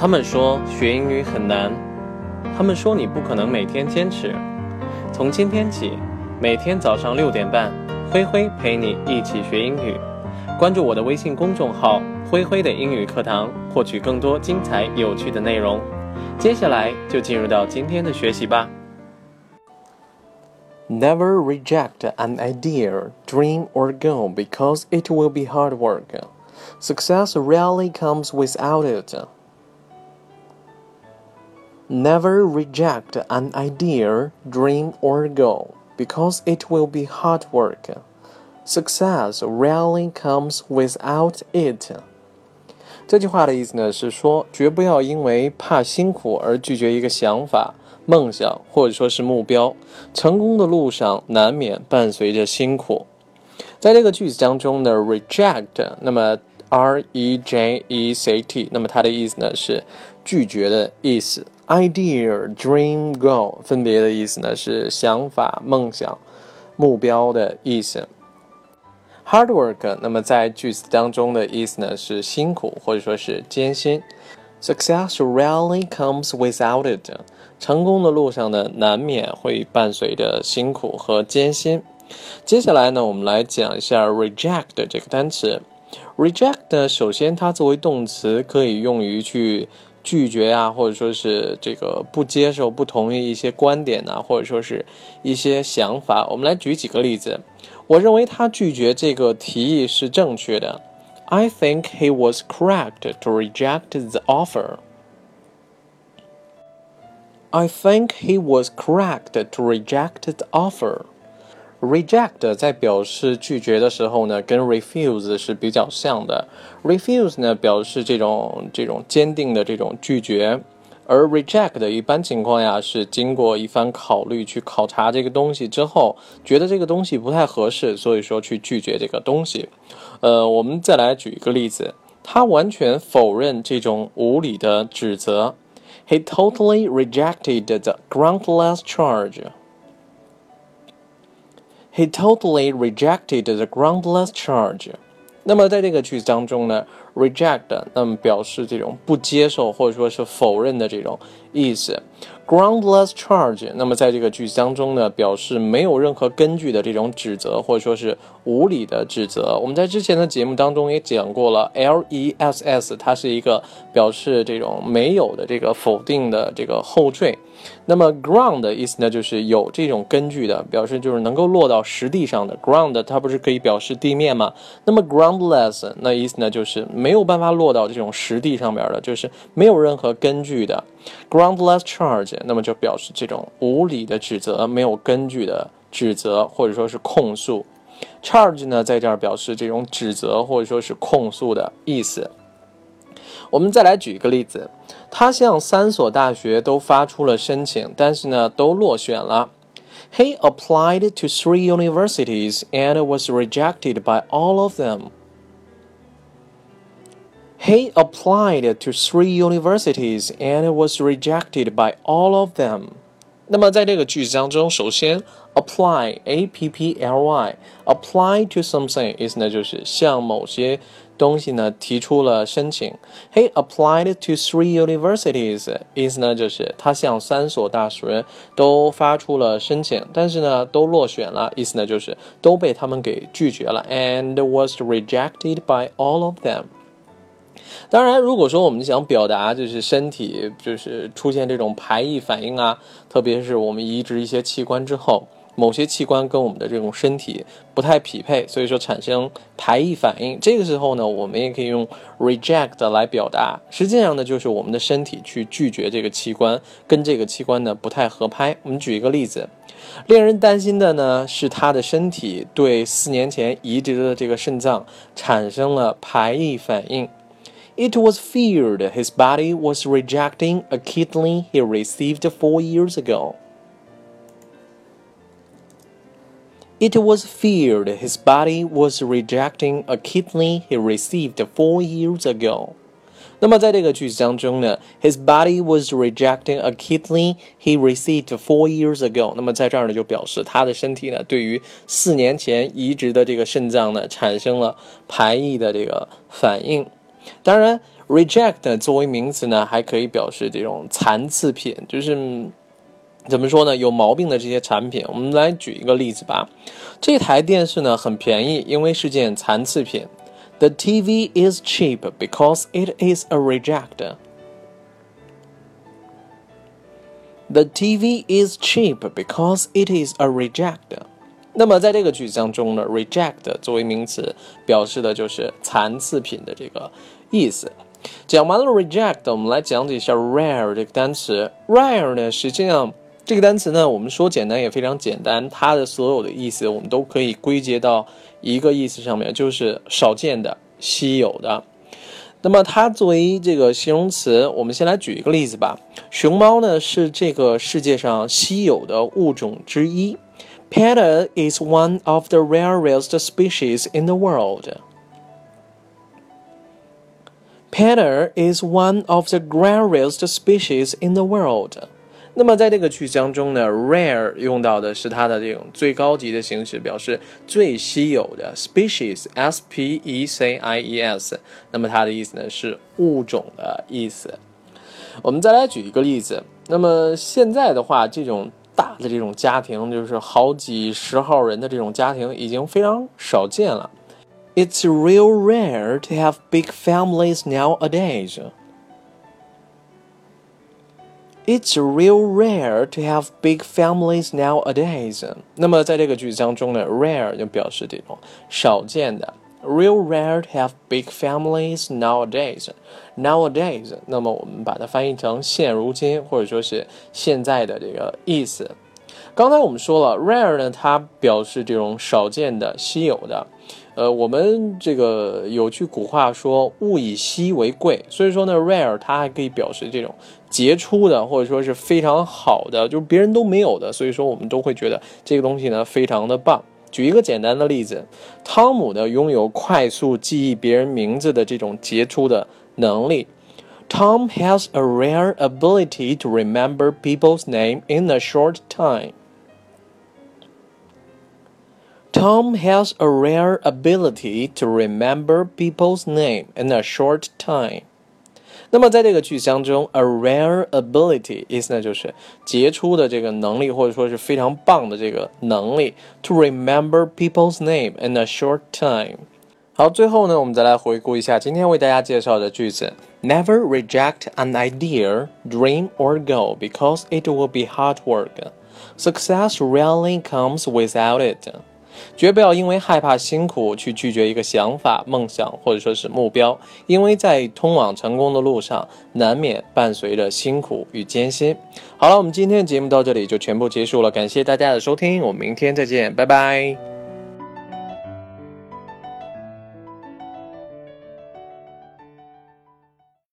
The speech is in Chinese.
他们说学英语很难，他们说你不可能每天坚持。从今天起，每天早上六点半，灰灰陪你一起学英语。关注我的微信公众号“灰灰的英语课堂”，获取更多精彩有趣的内容。接下来就进入到今天的学习吧。Never reject an idea, dream, or goal because it will be hard work. Success rarely comes without it. Never reject an idea, dream, or goal because it will be hard work. Success rarely comes without it. 这句话的意思呢是说，绝不要因为怕辛苦而拒绝一个想法、梦想或者说是目标。成功的路上难免伴随着辛苦。在这个句子当中呢，reject，那么 r e j e c t，那么它的意思呢是拒绝的意思。Idea, dream, goal 分别的意思呢是想法、梦想、目标的意思。hard work 那么在句子当中的意思呢是辛苦或者说是艰辛。Success rarely comes without it。成功的路上呢难免会伴随着辛苦和艰辛。接下来呢我们来讲一下 reject 这个单词。reject 呢首先它作为动词可以用于去。拒绝啊，或者说是这个不接受、不同意一些观点呐，或者说是一些想法。我们来举几个例子。我认为他拒绝这个提议是正确的。I think he was correct to reject the offer. I think he was correct to reject the offer. Reject 在表示拒绝的时候呢，跟 refuse 是比较像的。refuse 呢表示这种这种坚定的这种拒绝，而 reject 一般情况下是经过一番考虑去考察这个东西之后，觉得这个东西不太合适，所以说去拒绝这个东西。呃，我们再来举一个例子，他完全否认这种无理的指责。He totally rejected the groundless charge. He totally rejected the groundless charge。那么在这个句子当中呢，reject 那么表示这种不接受或者说是否认的这种意思。 Groundless charge，那么在这个句子当中呢，表示没有任何根据的这种指责或者说是无理的指责。我们在之前的节目当中也讲过了，less 它是一个表示这种没有的这个否定的这个后缀。那么 ground 的意思呢，就是有这种根据的，表示就是能够落到实地上的。ground 它不是可以表示地面吗？那么 groundless 那意思呢，就是没有办法落到这种实地上面的，就是没有任何根据的。Groundless charge 那么就表示这种无理的指责、没有根据的指责或者说是控诉。charge 呢，在这儿表示这种指责或者说是控诉的意思。我们再来举一个例子，他向三所大学都发出了申请，但是呢，都落选了。He applied to three universities and was rejected by all of them. He applied to three universities and was rejected by all of them. 那么在这个句子当中，首先 apply a p p l y apply to something 意思呢就是向某些东西呢提出了申请。He applied to three universities 意思呢就是他向三所大学都发出了申请，但是呢都落选了，意思呢就是都被他们给拒绝了，and was rejected by all of them。 当然，如果说我们想表达就是身体就是出现这种排异反应啊，特别是我们移植一些器官之后，某些器官跟我们的这种身体不太匹配，所以说产生排异反应。这个时候呢，我们也可以用 reject 来表达。实际上呢，就是我们的身体去拒绝这个器官，跟这个器官呢不太合拍。我们举一个例子，令人担心的呢是他的身体对四年前移植的这个肾脏产生了排异反应。It was feared his body was rejecting a kidney he received four years ago. It was feared his body was rejecting a kidney he received four years ago. 那么在这个句子当中呢，his body was rejecting a kidney he received four years ago。那么在这儿呢，就表示他的身体呢，对于四年前移植的这个肾脏呢，产生了排异的这个反应。 当然 Reject 作为名词呢，还可以表示这种残次品，就是怎么说呢？有毛病的这些产品。我们来举一个例子吧。这台电视呢很便宜，因为是件残次品。The TV is cheap because it is a reject. The TV is cheap because it is a reject. 那么在这个句子当中呢，reject 作为名词，表示的就是残次品的这个意思。讲完了 reject，我们来讲解一下 rare 这个单词。rare 呢，实际上这个单词呢，我们说简单也非常简单，它的所有的意思我们都可以归结到一个意思上面，就是少见的、稀有的。那么它作为这个形容词，我们先来举一个例子吧。熊猫呢是这个世界上稀有的物种之一。Panda is one of the rarest species in the world. Panner is one of the rarest species in the world. 那么在这个句子当中呢，rare 用到的是它的这种最高级的形式，表示最稀有的 species，s p e c i e s。那么它的意思呢是物种的意思。我们再来举一个例子。那么现在的话，这种大的这种家庭，就是好几十号人的这种家庭，已经非常少见了。It's real rare to have big families nowadays. It's real rare to have big families nowadays. 那么在这个句子当中呢，rare 就表示这种少见的。Real rare to have big families nowadays. Nowadays，那么我们把它翻译成现如今，或者说是现在的这个意思。刚才我们说了，rare 呢，它表示这种少见的、稀有的。 呃，我们这个有句古话说“物以稀为贵”，所以说呢，rare 它还可以表示这种杰出的，或者说是非常好的，就是别人都没有的，所以说我们都会觉得这个东西呢非常的棒。举一个简单的例子，汤姆呢拥有快速记忆别人名字的这种杰出的能力。Tom has a rare ability to remember people's name in a short time. Tom has a rare ability to remember people's name in a short time. 那么在这个句子当中，a rare ability 意思呢就是杰出的这个能力，或者说是非常棒的这个能力。To remember people's name in a short time。好，最后呢，我们再来回顾一下今天为大家介绍的句子：Never reject an idea, dream or goal because it will be hard work. Success rarely comes without it. 绝不要因为害怕辛苦去拒绝一个想法、梦想或者说是目标，因为在通往成功的路上，难免伴随着辛苦与艰辛。好了，我们今天的节目到这里就全部结束了，感谢大家的收听，我们明天再见，拜拜。